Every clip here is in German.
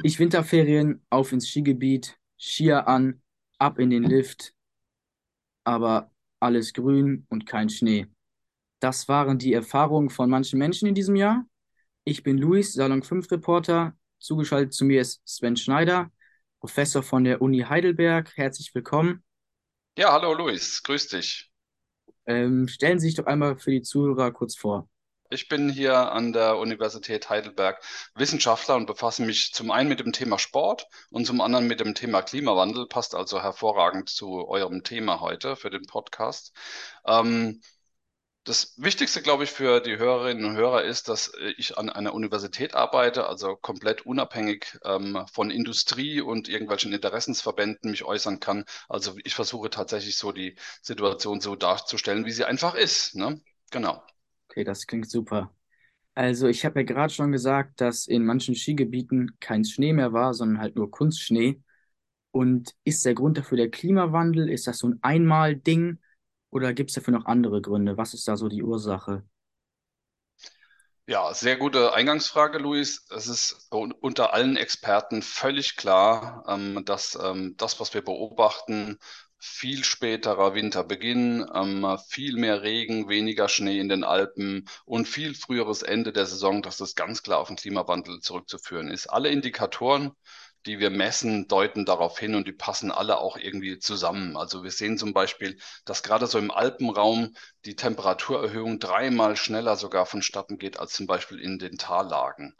Endlich Winterferien, auf ins Skigebiet, Skier an, ab in den Lift, aber alles grün und kein Schnee. Das waren die Erfahrungen von manchen Menschen in diesem Jahr. Ich bin Luis, Salon 5 Reporter. Zugeschaltet zu mir ist Sven Schneider, Professor von der Uni Heidelberg. Herzlich willkommen. Ja, hallo Luis, grüß dich. Ähm, stellen Sie sich doch einmal für die Zuhörer kurz vor. Ich bin hier an der Universität Heidelberg Wissenschaftler und befasse mich zum einen mit dem Thema Sport und zum anderen mit dem Thema Klimawandel. Passt also hervorragend zu eurem Thema heute für den Podcast. Ähm, das Wichtigste, glaube ich, für die Hörerinnen und Hörer ist, dass ich an einer Universität arbeite, also komplett unabhängig ähm, von Industrie und irgendwelchen Interessensverbänden mich äußern kann. Also ich versuche tatsächlich so die Situation so darzustellen, wie sie einfach ist. Ne? Genau. Okay, das klingt super. Also ich habe ja gerade schon gesagt, dass in manchen Skigebieten kein Schnee mehr war, sondern halt nur Kunstschnee. Und ist der Grund dafür der Klimawandel? Ist das so ein Einmal-Ding? Oder gibt es dafür noch andere Gründe? Was ist da so die Ursache? Ja, sehr gute Eingangsfrage, Luis. Es ist unter allen Experten völlig klar, ähm, dass ähm, das, was wir beobachten, viel späterer Winterbeginn, ähm, viel mehr Regen, weniger Schnee in den Alpen und viel früheres Ende der Saison, dass das ganz klar auf den Klimawandel zurückzuführen ist. Alle Indikatoren die wir messen, deuten darauf hin und die passen alle auch irgendwie zusammen. Also wir sehen zum Beispiel, dass gerade so im Alpenraum die Temperaturerhöhung dreimal schneller sogar vonstatten geht als zum Beispiel in den Tallagen.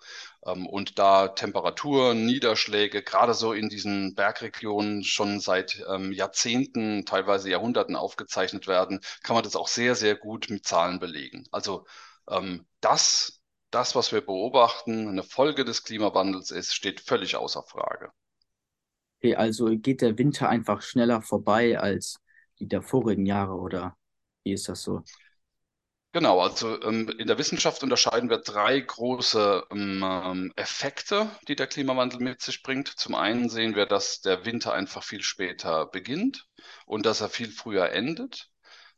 Ähm, und da Temperaturen, Niederschläge gerade so in diesen Bergregionen schon seit ähm, Jahrzehnten, teilweise Jahrhunderten aufgezeichnet werden, kann man das auch sehr, sehr gut mit Zahlen belegen. Also ähm, das das, was wir beobachten, eine Folge des Klimawandels ist, steht völlig außer Frage. Okay, also geht der Winter einfach schneller vorbei als die der vorigen Jahre oder wie ist das so? Genau, also ähm, in der Wissenschaft unterscheiden wir drei große ähm, ähm, Effekte, die der Klimawandel mit sich bringt. Zum einen sehen wir, dass der Winter einfach viel später beginnt und dass er viel früher endet.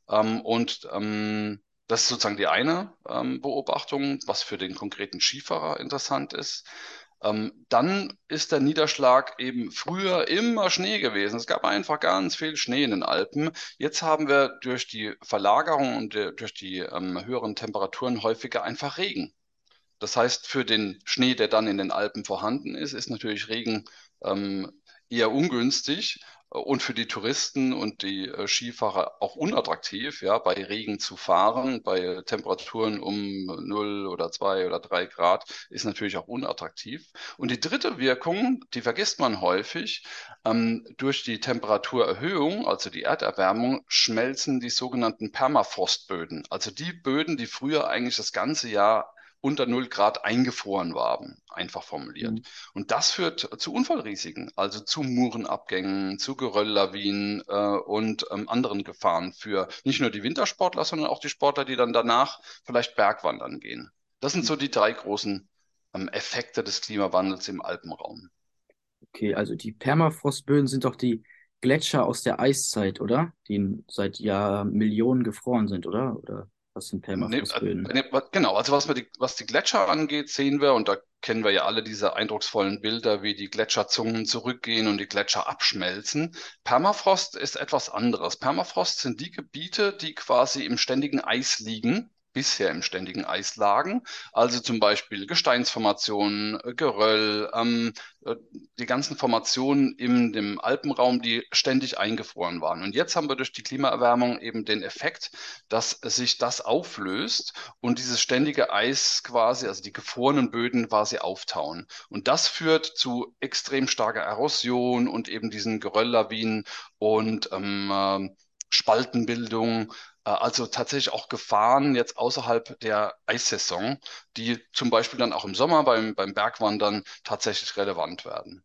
Ähm, und ähm, das ist sozusagen die eine ähm, Beobachtung, was für den konkreten Skifahrer interessant ist. Ähm, dann ist der Niederschlag eben früher immer Schnee gewesen. Es gab einfach ganz viel Schnee in den Alpen. Jetzt haben wir durch die Verlagerung und durch die ähm, höheren Temperaturen häufiger einfach Regen. Das heißt, für den Schnee, der dann in den Alpen vorhanden ist, ist natürlich Regen ähm, eher ungünstig und für die Touristen und die äh, Skifahrer auch unattraktiv, ja, bei Regen zu fahren, bei Temperaturen um 0 oder 2 oder 3 Grad ist natürlich auch unattraktiv. Und die dritte Wirkung, die vergisst man häufig, ähm, durch die Temperaturerhöhung, also die Erderwärmung, schmelzen die sogenannten Permafrostböden, also die Böden, die früher eigentlich das ganze Jahr unter 0 Grad eingefroren waren, einfach formuliert. Mhm. Und das führt zu Unfallrisiken, also zu Murenabgängen, zu Gerölllawinen äh, und ähm, anderen Gefahren für nicht nur die Wintersportler, sondern auch die Sportler, die dann danach vielleicht Bergwandern gehen. Das sind so die drei großen ähm, Effekte des Klimawandels im Alpenraum. Okay, also die Permafrostböden sind doch die Gletscher aus der Eiszeit, oder? Die seit Jahr Millionen gefroren sind, oder? Oder was sind Permafrostböden? Nee, nee, genau, also was, die, was die Gletscher angeht, sehen wir, und da kennen wir ja alle diese eindrucksvollen Bilder, wie die Gletscherzungen zurückgehen und die Gletscher abschmelzen. Permafrost ist etwas anderes. Permafrost sind die Gebiete, die quasi im ständigen Eis liegen bisher im ständigen Eis lagen. Also zum Beispiel Gesteinsformationen, äh, Geröll, ähm, äh, die ganzen Formationen in dem Alpenraum, die ständig eingefroren waren. Und jetzt haben wir durch die Klimaerwärmung eben den Effekt, dass sich das auflöst und dieses ständige Eis quasi, also die gefrorenen Böden quasi auftauen. Und das führt zu extrem starker Erosion und eben diesen Gerölllawinen und ähm, äh, Spaltenbildung also tatsächlich auch Gefahren jetzt außerhalb der Eissaison, die zum Beispiel dann auch im Sommer beim, beim Bergwandern tatsächlich relevant werden.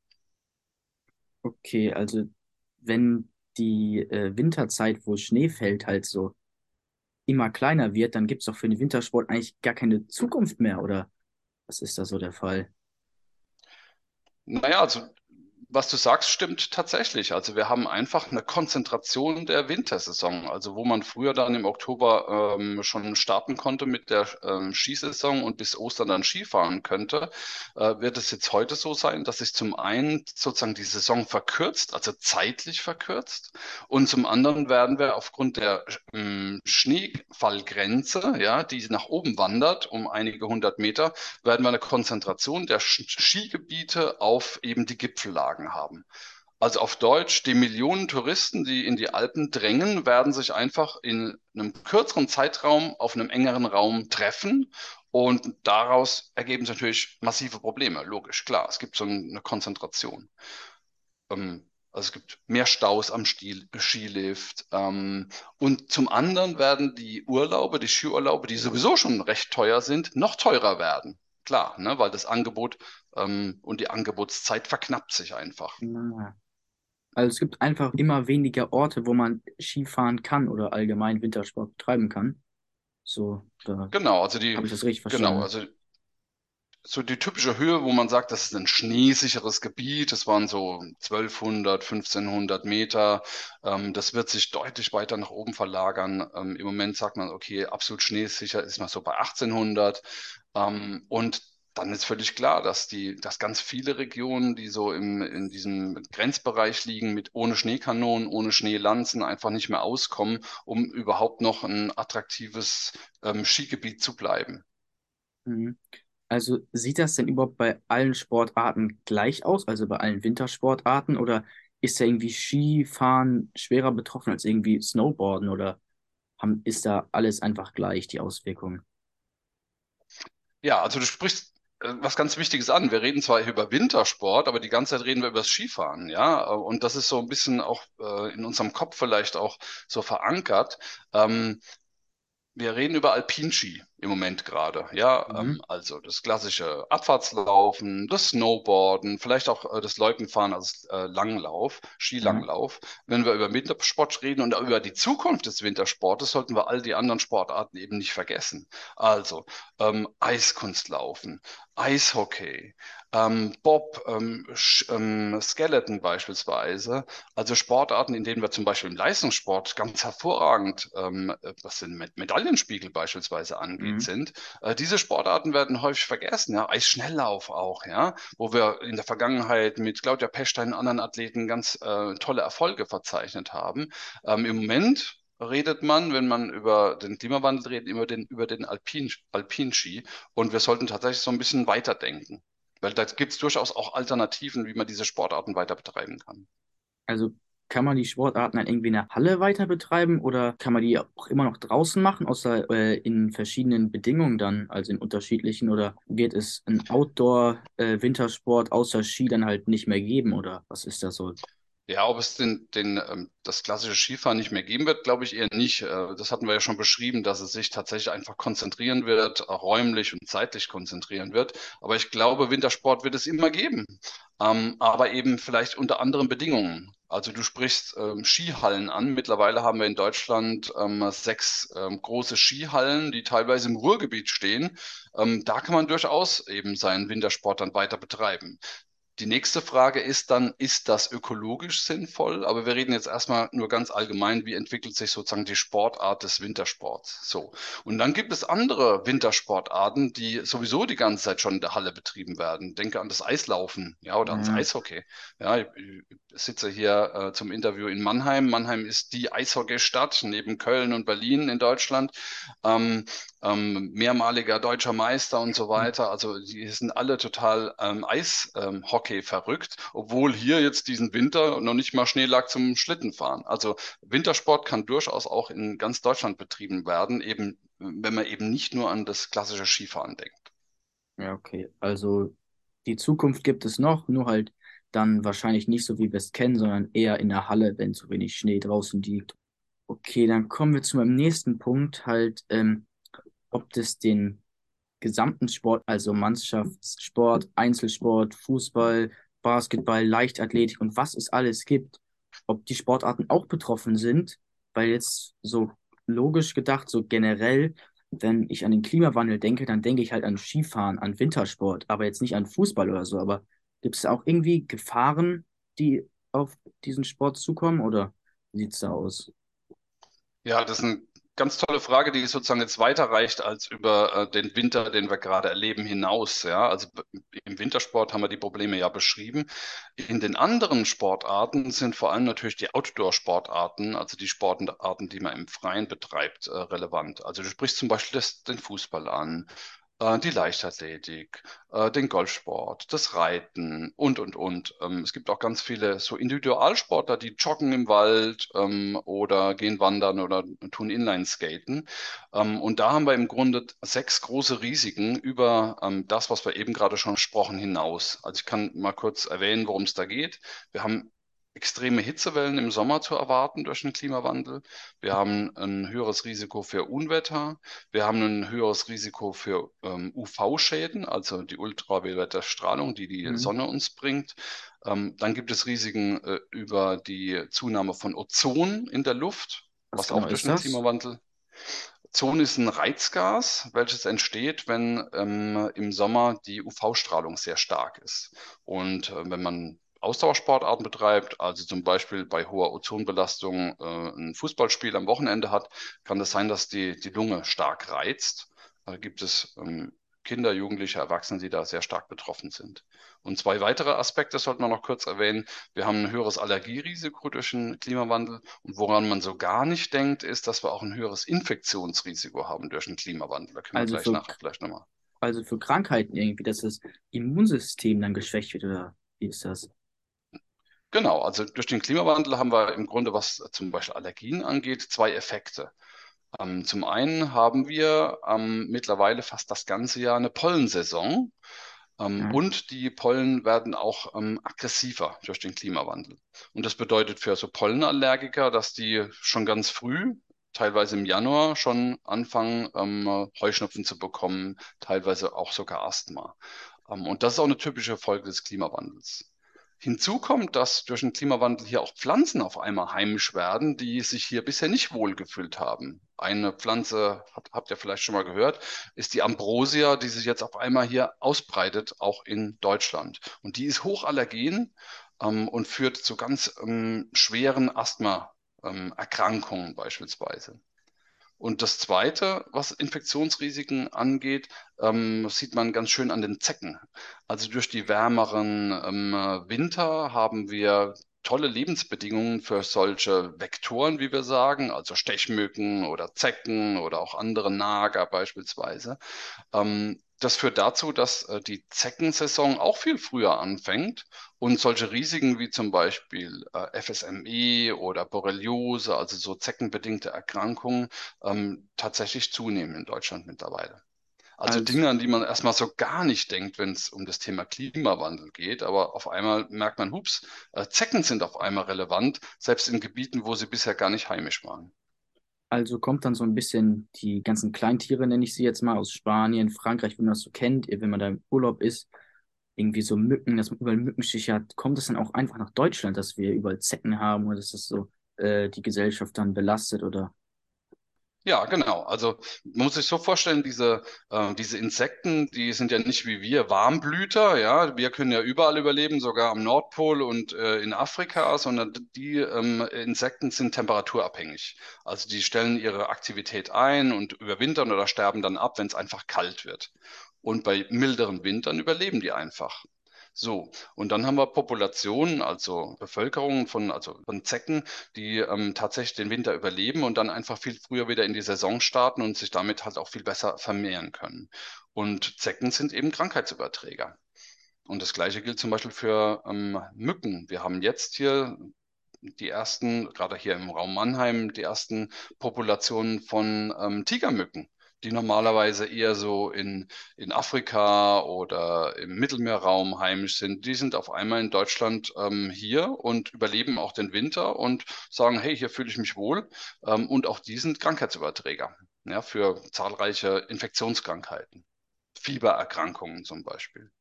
Okay, also wenn die äh, Winterzeit, wo Schnee fällt, halt so immer kleiner wird, dann gibt es doch für den Wintersport eigentlich gar keine Zukunft mehr, oder was ist da so der Fall? Naja, also was du sagst, stimmt tatsächlich. Also wir haben einfach eine Konzentration der Wintersaison. Also wo man früher dann im Oktober ähm, schon starten konnte mit der ähm, Skisaison und bis Ostern dann Skifahren könnte, äh, wird es jetzt heute so sein, dass sich zum einen sozusagen die Saison verkürzt, also zeitlich verkürzt, und zum anderen werden wir aufgrund der ähm, Schneefallgrenze, ja, die nach oben wandert um einige hundert Meter, werden wir eine Konzentration der Skigebiete auf eben die Gipfellagen haben. Also auf Deutsch, die Millionen Touristen, die in die Alpen drängen, werden sich einfach in einem kürzeren Zeitraum auf einem engeren Raum treffen. Und daraus ergeben sich natürlich massive Probleme. Logisch, klar. Es gibt so eine Konzentration. Ähm, also es gibt mehr Staus am Stil, Skilift. Ähm, und zum anderen werden die Urlaube, die Skiurlaube, die sowieso schon recht teuer sind, noch teurer werden. Klar, ne, weil das Angebot ähm, und die Angebotszeit verknappt sich einfach. Also es gibt einfach immer weniger Orte, wo man Skifahren kann oder allgemein Wintersport betreiben kann. So, da Genau, also die, habe ich das richtig genau, verstanden. also so die typische Höhe, wo man sagt, das ist ein schneesicheres Gebiet, das waren so 1200, 1500 Meter. Ähm, das wird sich deutlich weiter nach oben verlagern. Ähm, im Moment sagt man, okay, absolut schneesicher ist man so bei 1800. Ähm, und dann ist völlig klar, dass die, dass ganz viele Regionen, die so im, in diesem Grenzbereich liegen, mit ohne Schneekanonen, ohne Schneelanzen einfach nicht mehr auskommen, um überhaupt noch ein attraktives ähm, Skigebiet zu bleiben. Mhm. Also sieht das denn überhaupt bei allen Sportarten gleich aus, also bei allen Wintersportarten, oder ist da irgendwie Skifahren schwerer betroffen als irgendwie Snowboarden oder haben, ist da alles einfach gleich, die Auswirkungen? Ja, also du sprichst was ganz Wichtiges an. Wir reden zwar über Wintersport, aber die ganze Zeit reden wir über das Skifahren, ja. Äh, Und das ist so ein bisschen auch äh, in unserem Kopf vielleicht auch so verankert. Ähm, wir reden über Alpinski im Moment gerade. Ja, Mhm. ähm, also das klassische Abfahrtslaufen, das Snowboarden, vielleicht auch äh, das Loipenfahren, also äh, Langlauf. Skilanglauf. Wenn wir über Wintersport reden und über die Zukunft des Wintersportes, sollten wir all die anderen Sportarten eben nicht vergessen. Also ähm, Eiskunstlaufen, Eishockey, ähm, Bob, ähm, ähm, Skeleton beispielsweise. Also Sportarten, in denen wir zum Beispiel im Leistungssport ganz hervorragend, ähm, äh, was den Med Medaillenspiegel beispielsweise angeht, Mhm. sind. Äh, diese Sportarten werden häufig vergessen, ja, Eisschnelllauf auch, ja, wo wir in der Vergangenheit mit Claudia Pechstein und anderen Athleten ganz äh, tolle Erfolge verzeichnet haben. Ähm, im Moment redet man, wenn man über den Klimawandel redet, immer den, über den Alpin, Alpinski. Und wir sollten tatsächlich so ein bisschen weiterdenken. Weil da gibt es durchaus auch Alternativen, wie man diese Sportarten weiter betreiben kann. Also kann man die Sportarten dann irgendwie in der Halle weiter betreiben oder kann man die auch immer noch draußen machen, außer äh, in verschiedenen Bedingungen dann, also in unterschiedlichen oder wird es einen Outdoor-Wintersport außer Ski dann halt nicht mehr geben oder was ist das so? Ja, ob es den, den, ähm, das klassische Skifahren nicht mehr geben wird, glaube ich eher nicht. Äh, das hatten wir ja schon beschrieben, dass es sich tatsächlich einfach konzentrieren wird, auch räumlich und zeitlich konzentrieren wird. Aber ich glaube, Wintersport wird es immer geben. Ähm, aber eben vielleicht unter anderen Bedingungen. Also du sprichst ähm, Skihallen an. Mittlerweile haben wir in Deutschland sechs große Skihallen, die teilweise im Ruhrgebiet stehen. Da kann man durchaus eben seinen Wintersport dann weiter betreiben. Die nächste Frage ist dann, ist das ökologisch sinnvoll? Aber wir reden jetzt erstmal nur ganz allgemein, wie entwickelt sich sozusagen die Sportart des Wintersports? So. Und dann gibt es andere Wintersportarten, die sowieso die ganze Zeit schon in der Halle betrieben werden. Denke an das Eislaufen, ja, oder ans Ja, Eishockey. Ja, ich, ich sitze hier äh, zum Interview in Mannheim. Mannheim ist die Eishockeystadt neben Köln und Berlin in Deutschland. Ähm, ähm, mehrmaliger deutscher Meister und so weiter. Also die sind alle total ähm, Eishockey verrückt, obwohl hier jetzt diesen Winter noch nicht mal Schnee lag zum Schlittenfahren. Also Wintersport kann durchaus auch in ganz Deutschland betrieben werden, eben wenn man eben nicht nur an das klassische Skifahren denkt. ja, okay. Also die Zukunft gibt es noch, nur halt dann wahrscheinlich nicht so, wie wir es kennen, sondern eher in der Halle, wenn zu wenig Schnee draußen liegt. Okay, dann kommen wir zu meinem nächsten Punkt, halt, ähm, ob das den gesamten Sport, also Mannschaftssport, Einzelsport, Fußball, Basketball, Leichtathletik und was es alles gibt, ob die Sportarten auch betroffen sind, weil jetzt so logisch gedacht, so generell, wenn ich an den Klimawandel denke, dann denke ich halt an Skifahren, an Wintersport, aber jetzt nicht an Fußball oder so. Aber gibt es auch irgendwie Gefahren, die auf diesen Sport zukommen oder wie sieht es da aus? Ja, das eine ganz tolle Frage, die sozusagen jetzt weiterreicht als über äh, den Winter, den wir gerade erleben, hinaus. Ja, also im Wintersport haben wir die Probleme ja beschrieben. In den anderen Sportarten sind vor allem natürlich die Outdoor-Sportarten, also die Sportarten, die man im Freien betreibt, äh, relevant. Also du sprichst zum Beispiel das, den Fußball an, die Leichtathletik, äh, den Golfsport, das Reiten und, und, und. Ähm, es gibt auch ganz viele so Individualsportler, die joggen im Wald ähm, oder gehen wandern oder tun Inlineskaten. Ähm, und da haben wir im Grunde sechs große Risiken über das, was wir eben gerade schon gesprochen, hinaus. Also ich kann mal kurz erwähnen, worum es da geht. Wir haben extreme Hitzewellen im Sommer zu erwarten durch den Klimawandel. Wir haben ein höheres Risiko für Unwetter. Wir haben ein höheres Risiko für ähm, UV-Schäden, also die ultraviolette Strahlung, die die Mhm. Sonne uns bringt. Ähm, dann gibt es Risiken äh, über die Zunahme von Ozon in der Luft, Was was auch genau durch ist den das? Klimawandel. Ozon ist ein Reizgas, welches entsteht, wenn ähm, im Sommer die UV-Strahlung sehr stark ist. Und äh, wenn man Ausdauersportarten betreibt, also zum Beispiel bei hoher Ozonbelastung äh, ein Fußballspiel am Wochenende hat, kann das sein, dass die, die Lunge stark reizt. Da gibt es ähm, Kinder, Jugendliche, Erwachsene, die da sehr stark betroffen sind. Und zwei weitere Aspekte sollten wir noch kurz erwähnen. Wir haben ein höheres Allergierisiko durch den Klimawandel. Und woran man so gar nicht denkt, ist, dass wir auch ein höheres Infektionsrisiko haben durch den Klimawandel. Da können wir Also gleich für, nachher vielleicht nochmal. also für Krankheiten irgendwie, dass das Immunsystem dann geschwächt wird oder wie ist das? Genau, also durch den Klimawandel haben wir im Grunde, was zum Beispiel Allergien angeht, zwei Effekte. Ähm, zum einen haben wir ähm, mittlerweile fast das ganze Jahr eine Pollensaison. Ähm, Ja. und die Pollen werden auch ähm, aggressiver durch den Klimawandel. Und das bedeutet für so Pollenallergiker, dass die schon ganz früh, teilweise im Januar, schon anfangen, ähm, Heuschnupfen zu bekommen, teilweise auch sogar Asthma. Ähm, und das ist auch eine typische Folge des Klimawandels. Hinzu kommt, dass durch den Klimawandel hier auch Pflanzen auf einmal heimisch werden, die sich hier bisher nicht wohlgefühlt haben. Eine Pflanze, habt, habt ihr vielleicht schon mal gehört, ist die Ambrosia, die sich jetzt auf einmal hier ausbreitet, auch in Deutschland. Und die ist hochallergen ähm, und führt zu ganz ähm, schweren Asthma-Erkrankungen beispielsweise. Und das Zweite, was Infektionsrisiken angeht, ähm, sieht man ganz schön an den Zecken. Also durch die wärmeren ähm, Winter haben wir tolle Lebensbedingungen für solche Vektoren, wie wir sagen, also Stechmücken oder Zecken oder auch andere Nager beispielsweise. Ähm, das führt dazu, dass äh, die Zeckensaison auch viel früher anfängt und solche Risiken wie zum Beispiel äh, FSME oder Borreliose, also so zeckenbedingte Erkrankungen, ähm, tatsächlich zunehmen in Deutschland mittlerweile. Also Also, Dinge, an die man erstmal so gar nicht denkt, wenn es um das Thema Klimawandel geht, aber auf einmal merkt man, hups, äh, Zecken sind auf einmal relevant, selbst in Gebieten, wo sie bisher gar nicht heimisch waren. Also kommt dann so ein bisschen die ganzen Kleintiere, nenne ich sie jetzt mal, aus Spanien, Frankreich, wenn man das so kennt, wenn man da im Urlaub ist, irgendwie so Mücken, dass man überall Mückenstiche hat, kommt es dann auch einfach nach Deutschland, dass wir überall Zecken haben oder dass das so äh, die Gesellschaft dann belastet oder Ja, genau. Also man muss sich so vorstellen, diese, äh, diese Insekten, die sind ja nicht wie wir Warmblüter, ja. Wir können ja überall überleben, sogar am Nordpol und äh, in Afrika, sondern die ähm, Insekten sind temperaturabhängig. Also die stellen ihre Aktivität ein und überwintern oder sterben dann ab, wenn es einfach kalt wird. Und bei milderen Wintern überleben die einfach. So, und dann haben wir Populationen, also Bevölkerungen von, also von Zecken, die ähm, tatsächlich den Winter überleben und dann einfach viel früher wieder in die Saison starten und sich damit halt auch viel besser vermehren können. Und Zecken sind eben Krankheitsüberträger. Und das Gleiche gilt zum Beispiel für ähm, Mücken. Wir haben jetzt hier die ersten, gerade hier im Raum Mannheim, die ersten Populationen von ähm, Tigermücken, die normalerweise eher so in, in Afrika oder im Mittelmeerraum heimisch sind. Die sind auf einmal in Deutschland ähm, hier und überleben auch den Winter und sagen, hey, hier fühle ich mich wohl. Ähm, und auch die sind Krankheitsüberträger, ja, für zahlreiche Infektionskrankheiten, Fiebererkrankungen zum Beispiel.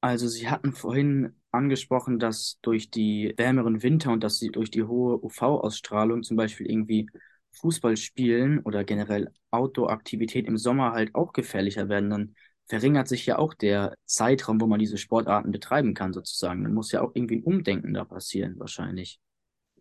Also Sie hatten vorhin angesprochen, dass durch die wärmeren Winter und dass sie durch die hohe UV-Ausstrahlung zum Beispiel irgendwie Fußball spielen oder generell Outdoor-Aktivität im Sommer halt auch gefährlicher werden. Dann verringert sich ja auch der Zeitraum, wo man diese Sportarten betreiben kann, sozusagen. Dann muss ja auch irgendwie ein Umdenken da passieren, wahrscheinlich.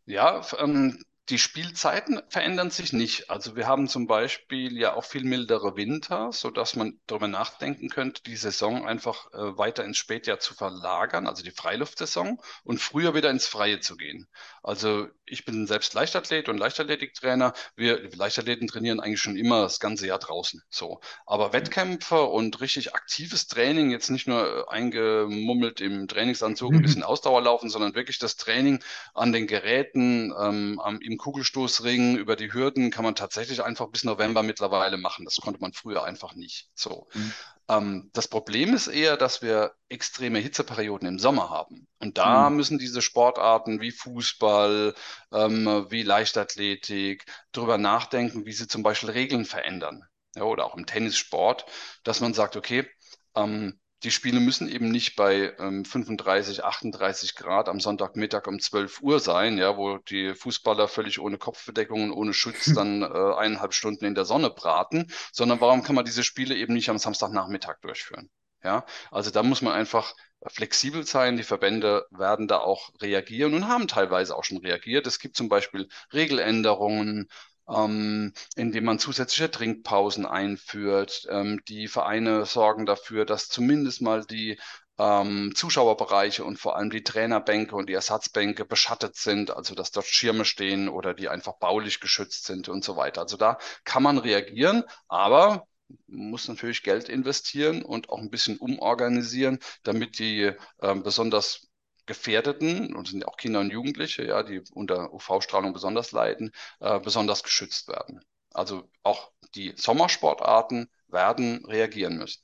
Ja, ähm, die Spielzeiten verändern sich nicht. Also wir haben zum Beispiel ja auch viel mildere Winter, sodass man darüber nachdenken könnte, die Saison einfach äh, weiter ins Spätjahr zu verlagern, also die Freiluftsaison, und früher wieder ins Freie zu gehen. Also ich bin selbst Leichtathlet und Leichtathletiktrainer. Wir Leichtathleten trainieren eigentlich schon immer das ganze Jahr draußen. So. Aber Wettkämpfe und richtig aktives Training, jetzt nicht nur eingemummelt im Trainingsanzug ein bisschen Ausdauer laufen, sondern wirklich das Training an den Geräten, ähm, am, im Kugelstoßring, über die Hürden kann man tatsächlich einfach bis November mittlerweile machen. Das konnte man früher einfach nicht. So. Mhm. Ähm, das Problem ist eher, dass wir extreme Hitzeperioden im Sommer haben. Und da Mhm. müssen diese Sportarten wie Fußball, ähm, wie Leichtathletik darüber nachdenken, wie sie zum Beispiel Regeln verändern. Ja, oder auch im Tennissport, dass man sagt, okay, ähm, die Spiele müssen eben nicht bei ähm, 35, 38 Grad am Sonntagmittag um 12 Uhr sein, ja, wo die Fußballer völlig ohne Kopfbedeckung und ohne Schutz dann äh, eineinhalb Stunden in der Sonne braten, sondern warum kann man diese Spiele eben nicht am Samstagnachmittag durchführen? Ja, also da muss man einfach flexibel sein. Die Verbände werden da auch reagieren und haben teilweise auch schon reagiert. Es gibt zum Beispiel Regeländerungen, ähm, indem man zusätzliche Trinkpausen einführt. Ähm, die Vereine sorgen dafür, dass zumindest mal die ähm, Zuschauerbereiche und vor allem die Trainerbänke und die Ersatzbänke beschattet sind, also dass dort Schirme stehen oder die einfach baulich geschützt sind und so weiter. Also da kann man reagieren, aber muss natürlich Geld investieren und auch ein bisschen umorganisieren, damit die äh, besonders Gefährdeten, und sind auch Kinder und Jugendliche, ja, die unter UV-Strahlung besonders leiden, äh, besonders geschützt werden. Also auch die Sommersportarten werden reagieren müssen.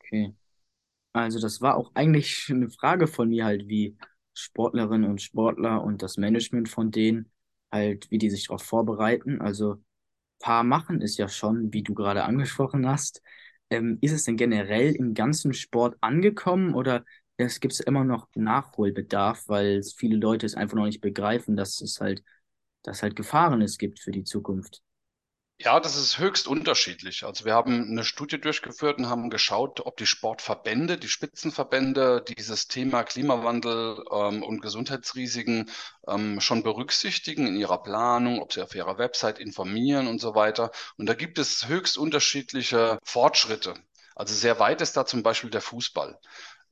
Okay. Also das war auch eigentlich eine Frage von mir halt, wie Sportlerinnen und Sportler und das Management von denen halt, wie die sich darauf vorbereiten. Also paar machen es ja schon, wie du gerade angesprochen hast. Ähm, ist es denn generell im ganzen Sport angekommen oder es gibt immer noch Nachholbedarf, weil viele Leute es einfach noch nicht begreifen, dass es halt, dass halt Gefahren es gibt für die Zukunft? Ja, das ist höchst unterschiedlich. Also wir haben eine Studie durchgeführt und haben geschaut, ob die Sportverbände, die Spitzenverbände dieses Thema Klimawandel ähm, und Gesundheitsrisiken ähm, schon berücksichtigen in ihrer Planung, ob sie auf ihrer Website informieren und so weiter. Und da gibt es höchst unterschiedliche Fortschritte. Also sehr weit ist da zum Beispiel der Fußball.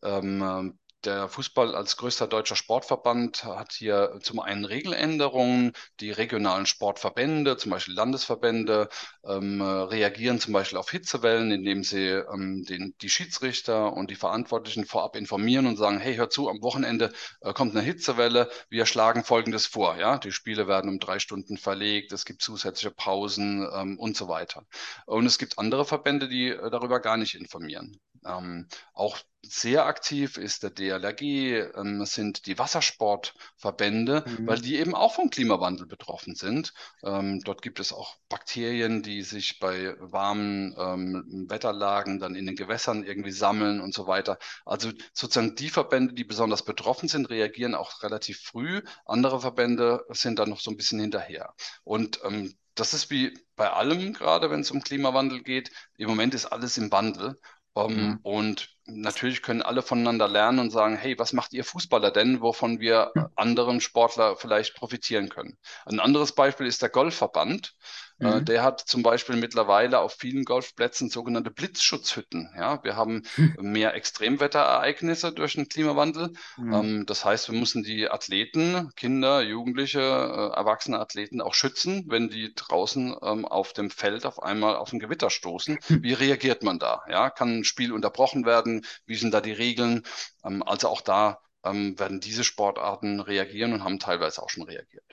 Ähm, der Fußball als größter deutscher Sportverband hat hier zum einen Regeländerungen. Die regionalen Sportverbände, zum Beispiel Landesverbände, ähm, reagieren zum Beispiel auf Hitzewellen, indem sie ähm, den, die Schiedsrichter und die Verantwortlichen vorab informieren und sagen, hey, hör zu, am Wochenende äh, kommt eine Hitzewelle, wir schlagen Folgendes vor. Ja? Die Spiele werden um drei Stunden verlegt, es gibt zusätzliche Pausen ähm, und so weiter. Und es gibt andere Verbände, die äh, darüber gar nicht informieren. Ähm, auch sehr aktiv ist der DLRG, ähm, sind die Wassersportverbände, weil Mhm. die eben auch vom Klimawandel betroffen sind. Ähm, dort gibt es auch Bakterien, die sich bei warmen ähm, Wetterlagen dann in den Gewässern irgendwie sammeln und so weiter. Also sozusagen die Verbände, die besonders betroffen sind, reagieren auch relativ früh. Andere Verbände sind dann noch so ein bisschen hinterher. Und ähm, das ist wie bei allem, gerade wenn es um Klimawandel geht. Im Moment ist alles im Wandel. Um, Ja. und natürlich können alle voneinander lernen und sagen, hey, was macht ihr Fußballer denn, wovon wir anderen Sportler vielleicht profitieren können? Ein anderes Beispiel ist der Golfverband. Äh, Mhm. der hat zum Beispiel mittlerweile auf vielen Golfplätzen sogenannte Blitzschutzhütten. Ja, wir haben mehr Extremwetterereignisse durch den Klimawandel. Ähm, das heißt, wir müssen die Athleten, Kinder, Jugendliche, äh, erwachsene Athleten auch schützen, wenn die draußen ähm, auf dem Feld auf einmal auf ein Gewitter stoßen. Wie reagiert man da? Ja, kann ein Spiel unterbrochen werden? Wie sind da die Regeln? Ähm, also auch da ähm, werden diese Sportarten reagieren und haben teilweise auch schon reagiert.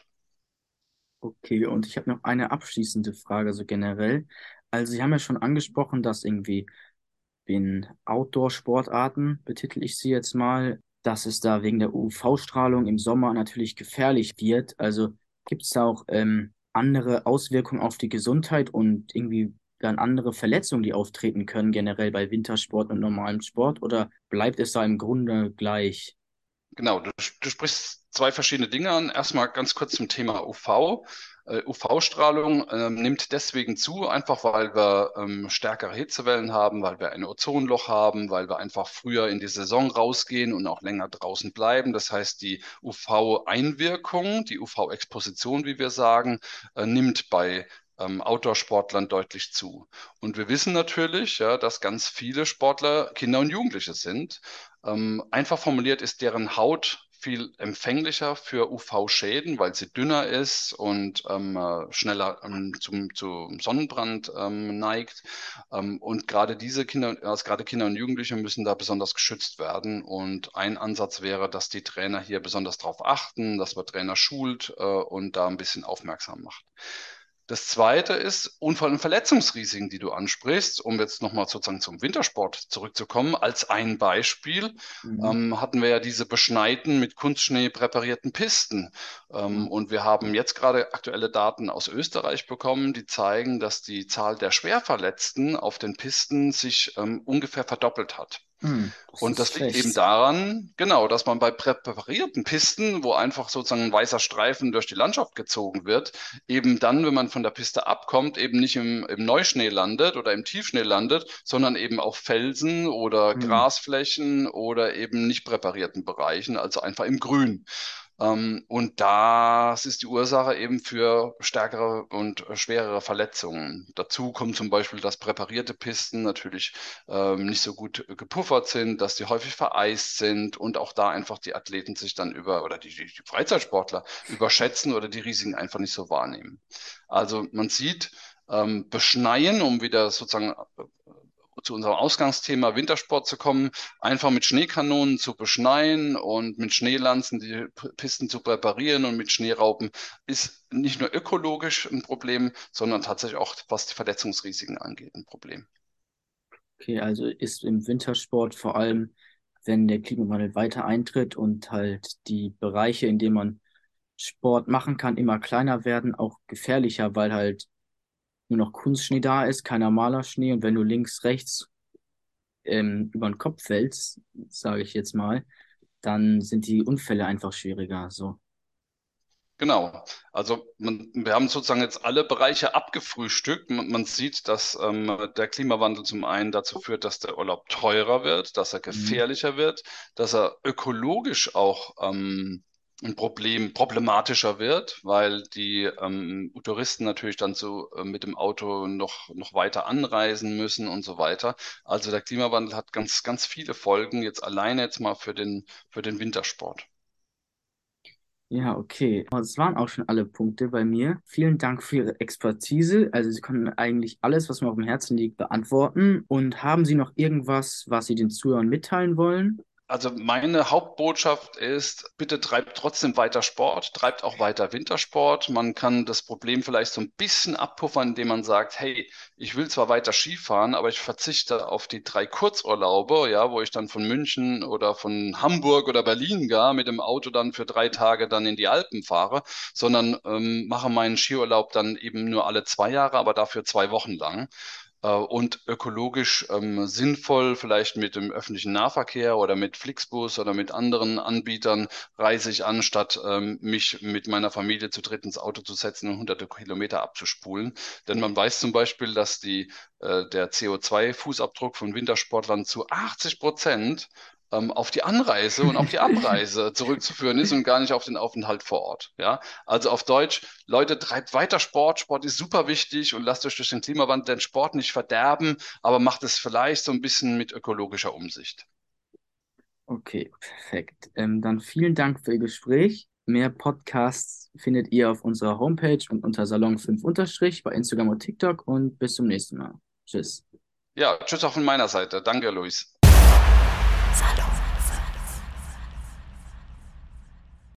Okay, und ich habe noch eine abschließende Frage, so generell. Also, Sie haben ja schon angesprochen, dass irgendwie in Outdoor-Sportarten, betitel ich sie jetzt mal, dass es da wegen der UV-Strahlung im Sommer natürlich gefährlich wird. Also gibt es da auch ähm, andere Auswirkungen auf die Gesundheit und irgendwie dann andere Verletzungen, die auftreten können, generell bei Wintersport und normalem Sport? Oder bleibt es da im Grunde gleich? Genau, du, du sprichst zwei verschiedene Dinge an. Erstmal ganz kurz zum Thema UV. UV-Strahlung äh, nimmt deswegen zu, einfach weil wir ähm, stärkere Hitzewellen haben, weil wir ein Ozonloch haben, weil wir einfach früher in die Saison rausgehen und auch länger draußen bleiben. Das heißt, die UV-Einwirkung, die UV-Exposition, wie wir sagen, äh, nimmt bei ähm, Outdoor-Sportlern deutlich zu. Und wir wissen natürlich, ja, dass ganz viele Sportler Kinder und Jugendliche sind. Ähm, einfach formuliert ist deren Haut viel empfänglicher für UV-Schäden, weil sie dünner ist und ähm, äh, schneller ähm, zum, zum Sonnenbrand ähm, neigt. Ähm, und gerade diese Kinder, also gerade Kinder und Jugendliche müssen da besonders geschützt werden. Und ein Ansatz wäre, dass die Trainer hier besonders darauf achten, dass man Trainer schult äh, und da ein bisschen aufmerksam macht. Das zweite ist Unfall- und Verletzungsrisiken, die du ansprichst, um jetzt nochmal sozusagen zum Wintersport zurückzukommen. Als ein Beispiel mhm. ähm, hatten wir ja diese beschneiten, mit Kunstschnee präparierten Pisten. Ähm, mhm. Und wir haben jetzt gerade aktuelle Daten aus Österreich bekommen, die zeigen, dass die Zahl der Schwerverletzten auf den Pisten sich ähm, ungefähr verdoppelt hat. Hm, das und das liegt schlecht. eben daran, genau, dass man bei präparierten Pisten, wo einfach sozusagen ein weißer Streifen durch die Landschaft gezogen wird, eben dann, wenn man von der Piste abkommt, eben nicht im, im Neuschnee landet oder im Tiefschnee landet, sondern eben auf Felsen oder hm. Grasflächen oder eben nicht präparierten Bereichen, also einfach im Grün. Ähm, und das ist die Ursache eben für stärkere und schwerere Verletzungen. Dazu kommt zum Beispiel, dass präparierte Pisten natürlich ähm, nicht so gut gepuffert sind, dass die häufig vereist sind und auch da einfach die Athleten sich dann über oder die, die Freizeitsportler überschätzen oder die Risiken einfach nicht so wahrnehmen. Also man sieht, ähm, beschneien, um wieder sozusagen zu unserem Ausgangsthema Wintersport zu kommen, einfach mit Schneekanonen zu beschneien und mit Schneelanzen die Pisten zu präparieren und mit Schneeraupen ist nicht nur ökologisch ein Problem, sondern tatsächlich auch, was die Verletzungsrisiken angeht, ein Problem. Okay, also ist im Wintersport vor allem, wenn der Klimawandel weiter eintritt und halt die Bereiche, in denen man Sport machen kann, immer kleiner werden, auch gefährlicher, weil halt nur noch Kunstschnee da ist, keiner Malerschnee und wenn du links, rechts ähm, über den Kopf fällst, sage ich jetzt mal, dann sind die Unfälle einfach schwieriger. So. Genau. Also man, wir haben sozusagen jetzt alle Bereiche abgefrühstückt. Man, man sieht, dass ähm, der Klimawandel zum einen dazu führt, dass der Urlaub teurer wird, dass er mhm. gefährlicher mhm. wird, dass er ökologisch auch ähm, ein Problem problematischer wird, weil die ähm, Touristen natürlich dann so äh, mit dem Auto noch, noch weiter anreisen müssen und so weiter. Also der Klimawandel hat ganz, ganz viele Folgen, jetzt alleine jetzt mal für den, für den Wintersport. Ja, okay. Das waren auch schon alle Punkte bei mir. Vielen Dank für Ihre Expertise. Also Sie konnten eigentlich alles, was mir auf dem Herzen liegt, beantworten. Und haben Sie noch irgendwas, was Sie den Zuhörern mitteilen wollen? Also meine Hauptbotschaft ist, bitte treibt trotzdem weiter Sport, treibt auch weiter Wintersport. Man kann das Problem vielleicht so ein bisschen abpuffern, indem man sagt, hey, ich will zwar weiter Skifahren, aber ich verzichte auf die drei Kurzurlaube, ja, wo ich dann von München oder von Hamburg oder Berlin gar mit dem Auto dann für drei Tage dann in die Alpen fahre, sondern ähm, mache meinen Skiurlaub dann eben nur alle zwei Jahre, aber dafür zwei Wochen lang. Äh, und ökologisch ähm, sinnvoll, vielleicht mit dem öffentlichen Nahverkehr oder mit Flixbus oder mit anderen Anbietern reise ich an, statt ähm, mich mit meiner Familie zu dritt ins Auto zu setzen und hunderte Kilometer abzuspulen. Denn man weiß zum Beispiel, dass die, äh, der CO2-Fußabdruck von Wintersportlern zu 80 Prozent ähm, auf die Anreise und auf die Abreise zurückzuführen ist und gar nicht auf den Aufenthalt vor Ort. Ja, also auf Deutsch, Leute, treibt weiter Sport. Sport ist super wichtig und lasst euch durch den Klimawandel den Sport nicht verderben, aber macht es vielleicht so ein bisschen mit ökologischer Umsicht. Okay, perfekt. Ähm, dann vielen Dank für Ihr Gespräch. Mehr Podcasts findet ihr auf unserer Homepage und unter Salon 5 unterstrich bei Instagram und TikTok und bis zum nächsten Mal. Tschüss. Ja, tschüss auch von meiner Seite. Danke, Luis.